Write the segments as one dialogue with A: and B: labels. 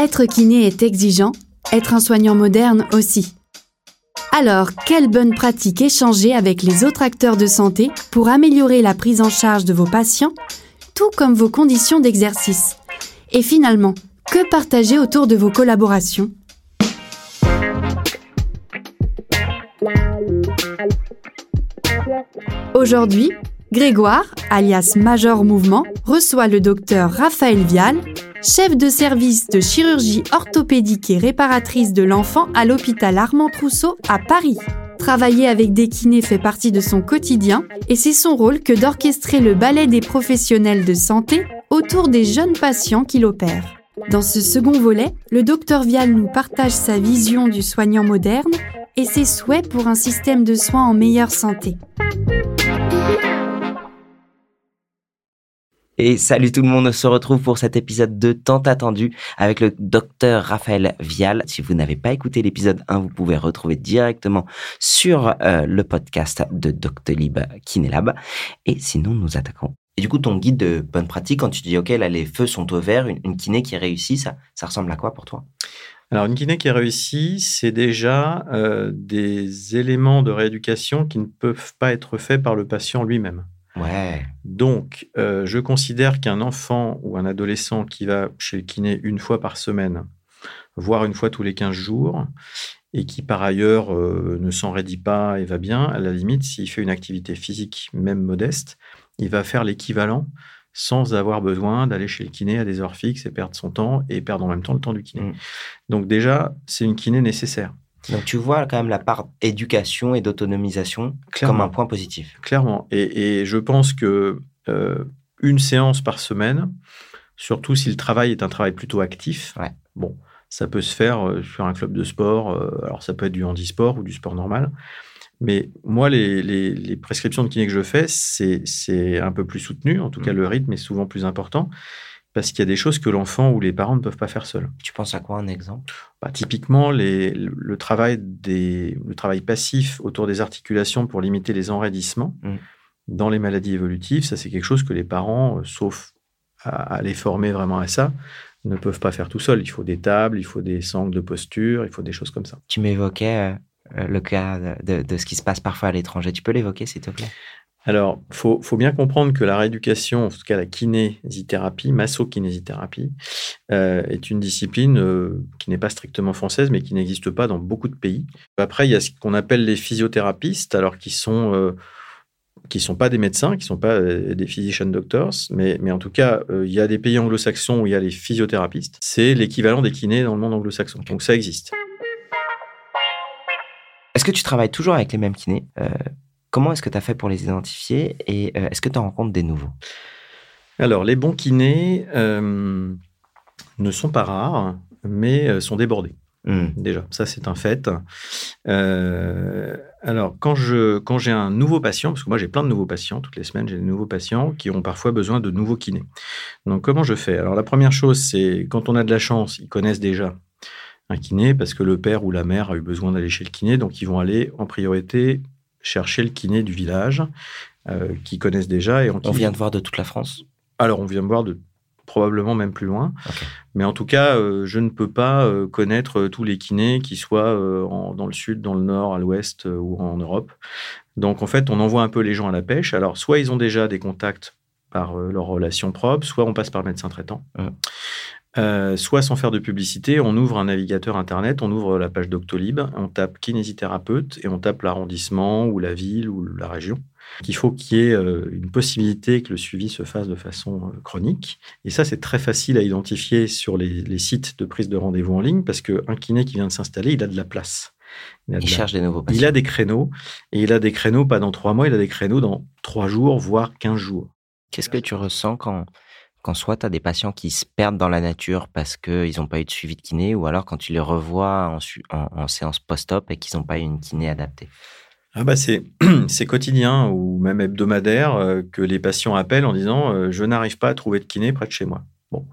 A: Être kiné est exigeant, être un soignant moderne aussi. Alors, quelles bonnes pratiques échanger avec les autres acteurs de santé pour améliorer la prise en charge de vos patients, tout comme vos conditions d'exercice? Et finalement, que partager autour de vos collaborations? Aujourd'hui, Grégoire, alias Major Mouvement, reçoit le docteur Raphaël Vial, chef de service de chirurgie orthopédique et réparatrice de l'enfant à l'hôpital Armand Trousseau à Paris. Travailler avec des kinés fait partie de son quotidien et c'est son rôle que d'orchestrer le ballet des professionnels de santé autour des jeunes patients qu'il opère. Dans ce second volet, le docteur Vial nous partage sa vision du soignant moderne et ses souhaits pour un système de soins en meilleure santé.
B: Et salut tout le monde, on se retrouve pour cet épisode de tant attendu avec le docteur Raphaël Vial. Si vous n'avez pas écouté l'épisode 1, vous pouvez retrouver directement sur euh, le podcast de Doctolib Kinelab. Et sinon, nous attaquons. Et du coup, ton guide de bonne pratique, quand tu dis, OK, là, les feux sont au vert, une, kiné qui réussit, ça, ça ressemble à quoi pour toi?
C: Alors, une kiné qui réussit, c'est déjà euh, des éléments de rééducation qui ne peuvent pas être faits par le patient lui-même.
B: Ouais.
C: Donc, euh, je considère qu'un enfant ou un adolescent qui va chez le kiné une fois par semaine, voire une fois tous les 15 jours, et qui par ailleurs euh, ne s'enraidit pas et va bien, à la limite, s'il fait une activité physique, même modeste, il va faire l'équivalent sans avoir besoin d'aller chez le kiné à des heures fixes et perdre son temps et perdre en même temps le temps du kiné. Mm. Donc déjà, c'est une kiné nécessaire.
B: Donc tu vois quand même la part éducation et d'autonomisation comme un point positif.
C: Clairement. Et, je pense que euh, une séance par semaine, surtout si le travail est un travail plutôt actif, bon, ça peut se faire euh, sur un club de sport. Euh, alors ça peut être du handisport ou du sport normal. Mais moi, les, prescriptions de kiné que je fais, c'est un peu plus soutenu. En tout cas, mmh. le rythme est souvent plus important parce qu'il y a des choses que l'enfant ou les parents ne peuvent pas faire seuls.
B: Tu penses à quoi un exemple?
C: Bah, Typiquement, le, travail le travail passif autour des articulations pour limiter les enraidissements mmh. dans les maladies évolutives, ça c'est quelque chose que les parents, euh, sauf à, les former vraiment à ça, ne peuvent pas faire tout seuls. Il faut des tables, il faut des sangles de posture, il faut des choses comme ça.
B: Tu m'évoquais euh, le cas de, de, ce qui se passe parfois à l'étranger. Tu peux l'évoquer, s'il te plaît?
C: Alors, il faut, bien comprendre que la rééducation, en tout cas la kinésithérapie, masso-kinésithérapie, euh, est une discipline euh, qui n'est pas strictement française, mais qui n'existe pas dans beaucoup de pays. Après, il y a ce qu'on appelle les physiothérapistes, alors qui sont euh, qui sont pas des médecins, qui sont pas des physician doctors, mais, en tout cas, il y a des pays anglo-saxons où il y a les physiothérapistes. C'est l'équivalent des kinés dans le monde anglo-saxon. Donc ça existe.
B: Est-ce que tu travailles toujours avec les mêmes kinés? Comment est-ce que tu as fait pour les identifier et euh, est-ce que tu en rencontres des nouveaux?
C: Alors, les bons kinés euh, ne sont pas rares, mais euh, sont débordés. Hmm. Déjà, ça c'est un fait. alors, quand je quand j'ai un nouveau patient, parce que moi j'ai plein de nouveaux patients, toutes les semaines j'ai des nouveaux patients qui ont parfois besoin de nouveaux kinés. Donc, comment je fais? Alors, la première chose, c'est quand on a de la chance, ils connaissent déjà un kiné parce que le père ou la mère a eu besoin d'aller chez le kiné, donc ils vont aller en priorité chercher le kiné du village, euh, qui connaissent déjà. Et
B: on vient de voir de toute la France?
C: Alors, on vient de voir de probablement même plus loin. Mais en tout cas, euh, je ne peux pas euh, connaître tous les kinés qui soient dans le sud, dans le nord, à l'ouest ou en Europe. Donc, en fait, on envoie un peu les gens à la pêche. Alors, soit ils ont déjà des contacts par leur relation propre, soit on passe par médecin traitant. Euh, soit sans faire de publicité, on ouvre un navigateur internet, on ouvre la page Doctolib, on tape kinésithérapeute et on tape l'arrondissement ou la ville ou la région. Il faut qu'il y ait euh, une possibilité que le suivi se fasse de façon euh, chronique. Et ça, c'est très facile à identifier sur les, sites de prise de rendez-vous en ligne parce qu'un kiné qui vient de s'installer, il a de la place.
B: Il, cherche des nouveaux patients.
C: Il a des créneaux. Et il a des créneaux pas dans trois mois, il a des créneaux dans trois jours, voire quinze jours.
B: Qu'est-ce que tu ressens quand quand soit tu as des patients qui se perdent dans la nature parce qu'ils n'ont pas eu de suivi de kiné, ou alors quand tu les revois en, séance post-op et qu'ils n'ont pas eu une kiné adaptée?
C: Ah bah c'est, quotidien ou même hebdomadaire euh, que les patients appellent en disant euh, je n'arrive pas à trouver de kiné près de chez moi. Bon,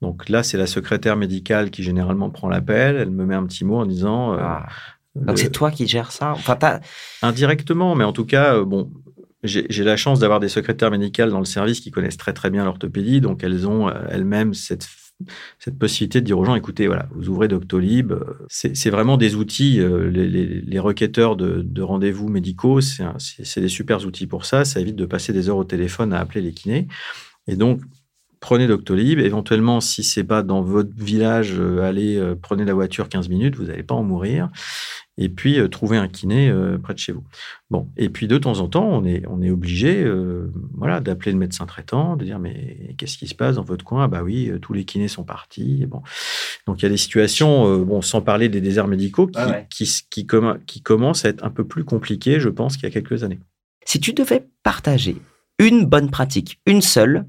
C: donc là c'est la secrétaire médicale qui généralement prend l'appel, elle me met un petit mot en disant. Euh, ah.
B: Donc c'est toi qui gères ça? Enfin,
C: Indirectement, mais en tout cas, bon, j'ai la chance d'avoir des secrétaires médicales dans le service qui connaissent très très bien l'orthopédie, donc elles ont euh, elles-mêmes cette cette possibilité de dire aux gens, écoutez, voilà, vous ouvrez Doctolib, euh, c'est vraiment des outils, euh, les, les, requêteurs de, de rendez-vous médicaux, c'est des super outils pour ça, ça évite de passer des heures au téléphone à appeler les kinés. Et donc, prenez Doctolib. Éventuellement, si c'est pas dans votre village, euh, allez, euh, prenez la voiture 15 minutes, vous n'allez pas en mourir. Et puis, euh, trouvez un kiné près de chez vous. Bon. Et puis, de temps en temps, on est, on est obligé, voilà, d'appeler le médecin traitant, de dire, mais qu'est-ce qui se passe dans votre coin? Ah, bah oui, tous les kinés sont partis. Bon. Donc, il y a des situations, bon, sans parler des déserts médicaux, qui, ah qui, qui, qui commencent à être un peu plus compliqués, je pense, qu'il y a quelques années.
B: Si tu devais partager une bonne pratique, une seule,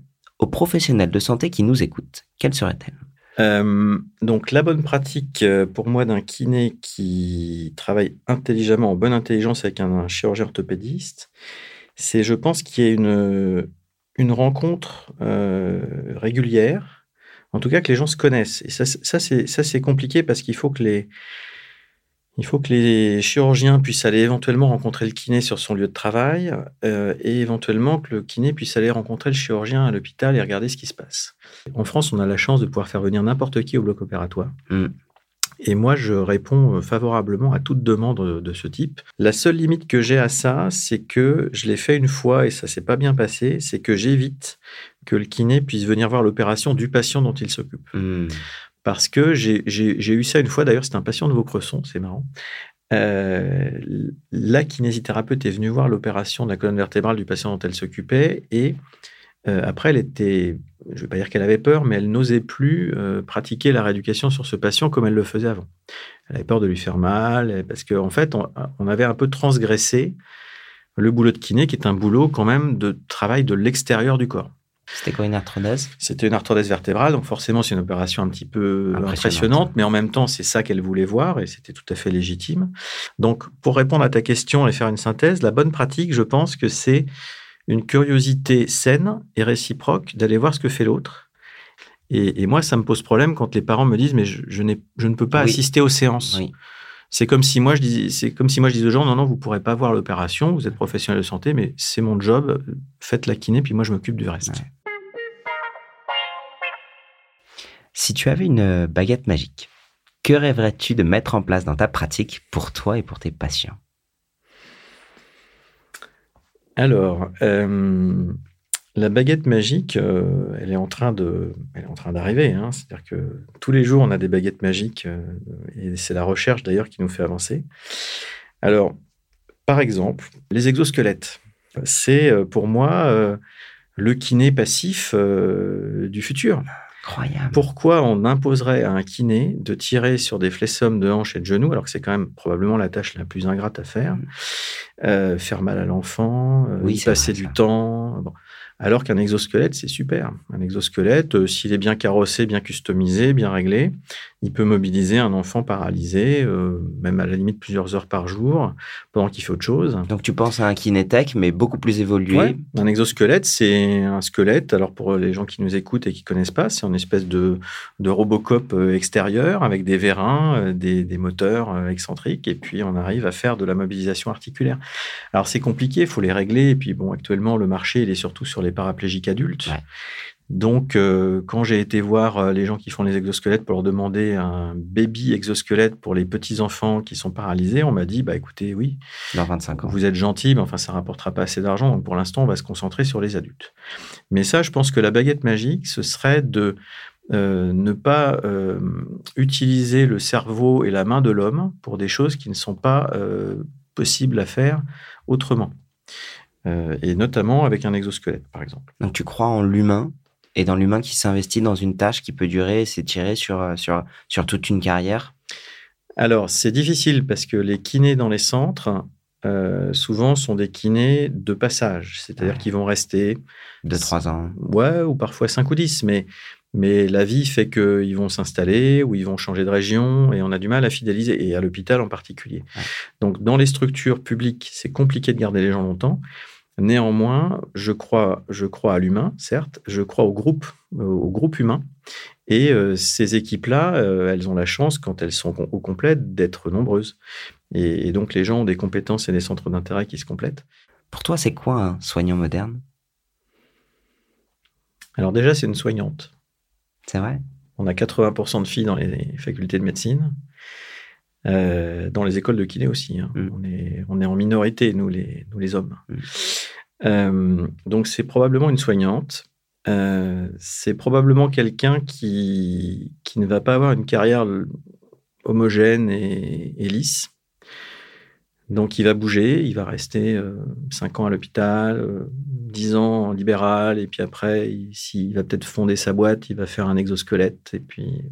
B: professionnels de santé qui nous écoutent, quelle serait-elle?
C: Euh, donc la bonne pratique euh, pour moi d'un kiné qui travaille intelligemment, en bonne intelligence avec un, chirurgien orthopédiste, c'est je pense qu'il y ait une, une rencontre euh, régulière, en tout cas que les gens se connaissent. Et ça, ça c'est compliqué parce qu'il faut que les, il faut que les chirurgiens puissent aller éventuellement rencontrer le kiné sur son lieu de travail euh, et éventuellement que le kiné puisse aller rencontrer le chirurgien à l'hôpital et regarder ce qui se passe. En France, on a la chance de pouvoir faire venir n'importe qui au bloc opératoire. Mm. Et moi, je réponds euh, favorablement à toute demande de ce type. La seule limite que j'ai à ça, c'est que je l'ai fait une fois et ça s'est pas bien passé, c'est que j'évite que le kiné puisse venir voir l'opération du patient dont il s'occupe. Mm parce que j'ai eu ça une fois, d'ailleurs, c'était un patient de Vaucresson, c'est marrant. Euh, la kinésithérapeute est venue voir l'opération de la colonne vertébrale du patient dont elle s'occupait et euh, après, elle était, je ne vais pas dire qu'elle avait peur, mais elle n'osait plus euh, pratiquer la rééducation sur ce patient comme elle le faisait avant. Elle avait peur de lui faire mal parce qu'en en fait, on, avait un peu transgressé le boulot de kiné, qui est un boulot quand même de travail de l'extérieur du corps.
B: C'était quoi une arthrodèse
C: C'était une arthrodèse vertébrale, donc forcément c'est une opération un petit peu impressionnante. mais en même temps c'est ça qu'elle voulait voir et c'était tout à fait légitime. Donc pour répondre à ta question et faire une synthèse, la bonne pratique, je pense que c'est une curiosité saine et réciproque d'aller voir ce que fait l'autre. Et, moi, ça me pose problème quand les parents me disent mais je, je, je ne peux pas assister aux séances. C'est comme si moi je dis, c'est comme si moi je disais aux gens non non vous pourrez pas voir l'opération, vous êtes professionnel de santé, mais c'est mon job, faites la kiné puis moi je m'occupe du reste.
B: Si tu avais une baguette magique, que rêverais-tu de mettre en place dans ta pratique pour toi et pour tes patients?
C: Alors, euh, la baguette magique, euh, elle est en train de, elle est en train d'arriver. Hein. C'est-à-dire que tous les jours, on a des baguettes magiques, euh, et c'est la recherche d'ailleurs qui nous fait avancer. Alors, par exemple, les exosquelettes, c'est pour moi le kiné passif du futur. Pourquoi on imposerait à un kiné de tirer sur des flessums de hanches et de genoux, alors que c'est quand même probablement la tâche la plus ingrate à faire, mm. euh, faire mal à l'enfant, euh, passer du temps. Alors qu'un exosquelette, c'est super. Un exosquelette, euh, s'il est bien carrossé, bien customisé, bien réglé, il peut mobiliser un enfant paralysé, euh, même à la limite plusieurs heures par jour, pendant qu'il fait autre chose.
B: Donc tu penses à un kinétech, mais beaucoup plus évolué.
C: Un exosquelette, c'est un squelette. Alors pour les gens qui nous écoutent et qui connaissent pas, c'est une espèce de, de Robocop euh, extérieur avec des vérins, des, des, moteurs excentriques, et puis on arrive à faire de la mobilisation articulaire. Alors c'est compliqué, il faut les régler. Et puis bon, actuellement le marché il est surtout sur les paraplégiques adultes. Donc, euh, quand j'ai été voir euh, les gens qui font les exosquelettes pour leur demander un baby exosquelette pour les petits enfants qui sont paralysés, on m'a dit bah écoutez, oui,
B: dans 25 ans,
C: vous êtes gentil, mais enfin ça rapportera pas assez d'argent. Donc pour l'instant, on va se concentrer sur les adultes. Mais ça, je pense que la baguette magique, ce serait de euh, ne pas utiliser le cerveau et la main de l'homme pour des choses qui ne sont pas possibles à faire autrement. Euh, et notamment avec un exosquelette, par exemple.
B: Donc tu crois en l'humain et dans l'humain qui s'investit dans une tâche qui peut durer et s'étirer sur, euh, sur, sur toute une carrière?
C: Alors, c'est difficile parce que les kinés dans les centres, euh, souvent, sont des kinés de passage, c'est-à-dire qu'ils vont rester...
B: De trois ans.
C: Ouais, ou parfois cinq ou dix, mais, mais la vie fait qu'ils vont s'installer ou ils vont changer de région et on a du mal à fidéliser, et à l'hôpital en particulier. Donc, dans les structures publiques, c'est compliqué de garder les gens longtemps. Néanmoins, je crois, je crois à l'humain, certes, je crois au groupe, au groupe humain. Et euh, ces équipes-là, euh, elles ont la chance, quand elles sont au complet, d'être nombreuses. Et, donc, les gens ont des compétences et des centres d'intérêt qui se complètent.
B: Pour toi, c'est quoi un soignant moderne?
C: Alors déjà, c'est une soignante.
B: C'est vrai
C: On a 80% de filles dans les facultés de médecine. Euh, dans les écoles de kiné aussi. Hein. Mm. On, est, on est en minorité, nous les, nous les hommes. Mm. Euh, donc c'est probablement une soignante. Euh, c'est probablement quelqu'un qui, qui ne va pas avoir une carrière homogène et, et lisse. Donc il va bouger, il va rester 5 ans à l'hôpital, 10 ans en libéral, et puis après, il, va peut-être fonder sa boîte, il va faire un exosquelette, et puis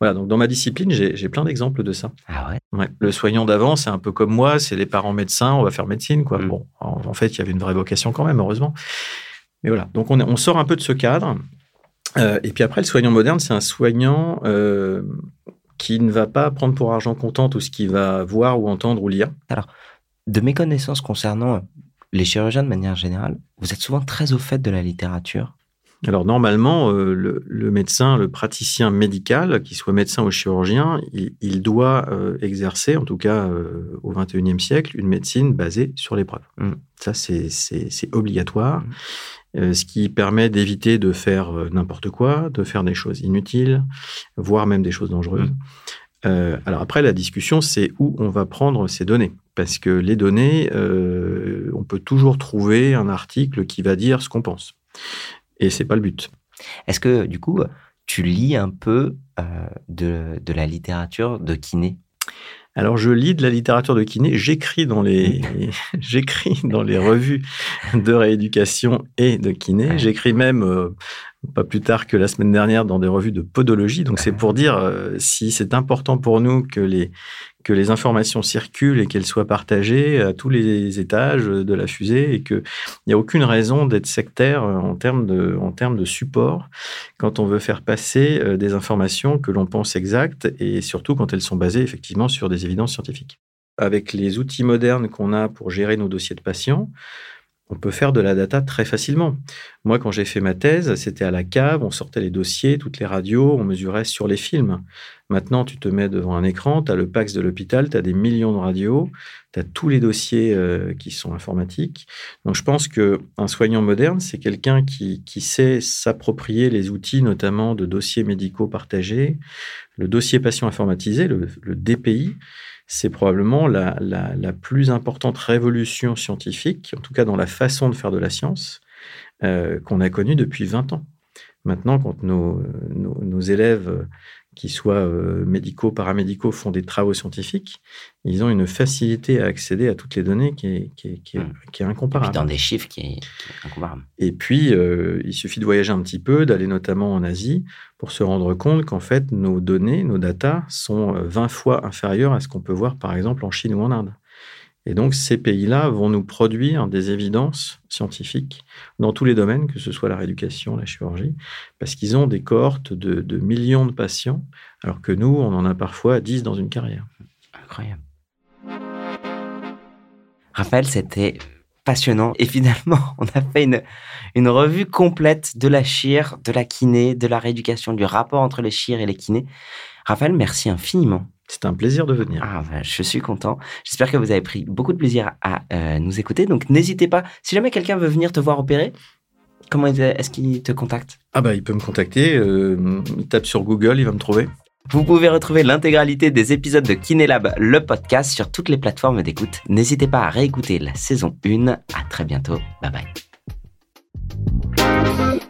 C: voilà. Donc dans ma discipline, j'ai plein d'exemples de ça.
B: Ah
C: ouais? Le soignant d'avant, c'est un peu comme moi, c'est les parents médecins, on va faire médecine, quoi. Mm. Bon, en, fait, il y avait une vraie vocation quand même, heureusement. Mais voilà. Donc on, on sort un peu de ce cadre. Euh, et puis après, le soignant moderne, c'est un soignant euh, qui ne va pas prendre pour argent comptant tout ce qu'il va voir ou entendre ou lire.
B: Alors, de mes connaissances concernant les chirurgiens de manière générale, vous êtes souvent très au fait de la littérature.
C: Alors normalement, euh, le, médecin, le praticien médical, qu'il soit médecin ou chirurgien, il, doit euh, exercer, en tout cas euh, au XXIe siècle, une médecine basée sur l'épreuve. Mm. Ça, c'est obligatoire, mm. Ce qui permet d'éviter de faire n'importe quoi, de faire des choses inutiles, voire même des choses dangereuses. Mm. alors après, la discussion, c'est où on va prendre ces données parce que les données, euh, on peut toujours trouver un article qui va dire ce qu'on pense. Et c'est pas le but.
B: Est-ce que, du coup, tu lis un peu euh, de, de, la littérature de kiné?
C: Alors, je lis de la littérature de kiné, j'écris dans les, j'écris dans les revues de rééducation et de kiné. J'écris même euh, pas plus tard que la semaine dernière dans des revues de podologie. Donc, c'est pour dire si c'est important pour nous que les que les informations circulent et qu'elles soient partagées à tous les étages de la fusée et qu'il n'y a aucune raison d'être sectaire en termes, de, en termes de support quand on veut faire passer euh, des informations que l'on pense exactes et surtout quand elles sont basées effectivement sur des évidences scientifiques. Avec les outils modernes qu'on a pour gérer nos dossiers de patients, on peut faire de la data très facilement. Moi, quand j'ai fait ma thèse, c'était à la cave, on sortait les dossiers, toutes les radios, on mesurait sur les films. Maintenant, tu te mets devant un écran, tu as le PAX de l'hôpital, tu as des millions de radios, tu as tous les dossiers euh, qui sont informatiques. Donc, je pense qu'un soignant moderne, c'est quelqu'un qui, sait s'approprier les outils, notamment de dossiers médicaux partagés, le dossier patient informatisé, le DPI c'est probablement la, plus importante révolution scientifique, en tout cas dans la façon de faire de la science, euh, qu'on a connue depuis 20 ans. Maintenant, quand nos, nos élèves qui soient euh, médicaux, paramédicaux, font des travaux scientifiques, ils ont une facilité à accéder à toutes les données qui est, qui est, qui est, hmm. incomparable.
B: dans des chiffres qui est, incomparable.
C: Et puis, euh, il suffit de voyager un petit peu, d'aller notamment en Asie, pour se rendre compte qu'en fait, nos données, nos datas sont 20 euh, fois inférieures à ce qu'on peut voir, par exemple, en Chine ou en Inde. Et donc, ces pays-là vont nous produire des évidences scientifiques dans tous les domaines, que ce soit la rééducation, la chirurgie, parce qu'ils ont des cohortes de, millions de patients, alors que nous, on en a parfois 10 dans une carrière.
B: Incroyable. Raphaël, c'était passionnant. Et finalement, on a fait une, une revue complète de la chire, de la kiné, de la rééducation, du rapport entre les chires et les kinés. Raphaël, merci infiniment.
C: C'est un plaisir de venir.
B: Ah, ben, je suis content. J'espère que vous avez pris beaucoup de plaisir à euh, nous écouter. Donc, n'hésitez pas. Si jamais quelqu'un veut venir te voir opérer, comment est-ce qu'il te contacte?
C: Ah, bah, il peut me contacter. Euh, il tape sur Google, il va me trouver.
B: Vous pouvez retrouver l'intégralité des épisodes de Kinélab, le podcast, sur toutes les plateformes d'écoute. N'hésitez pas à réécouter la saison 1. À très bientôt. Bye bye.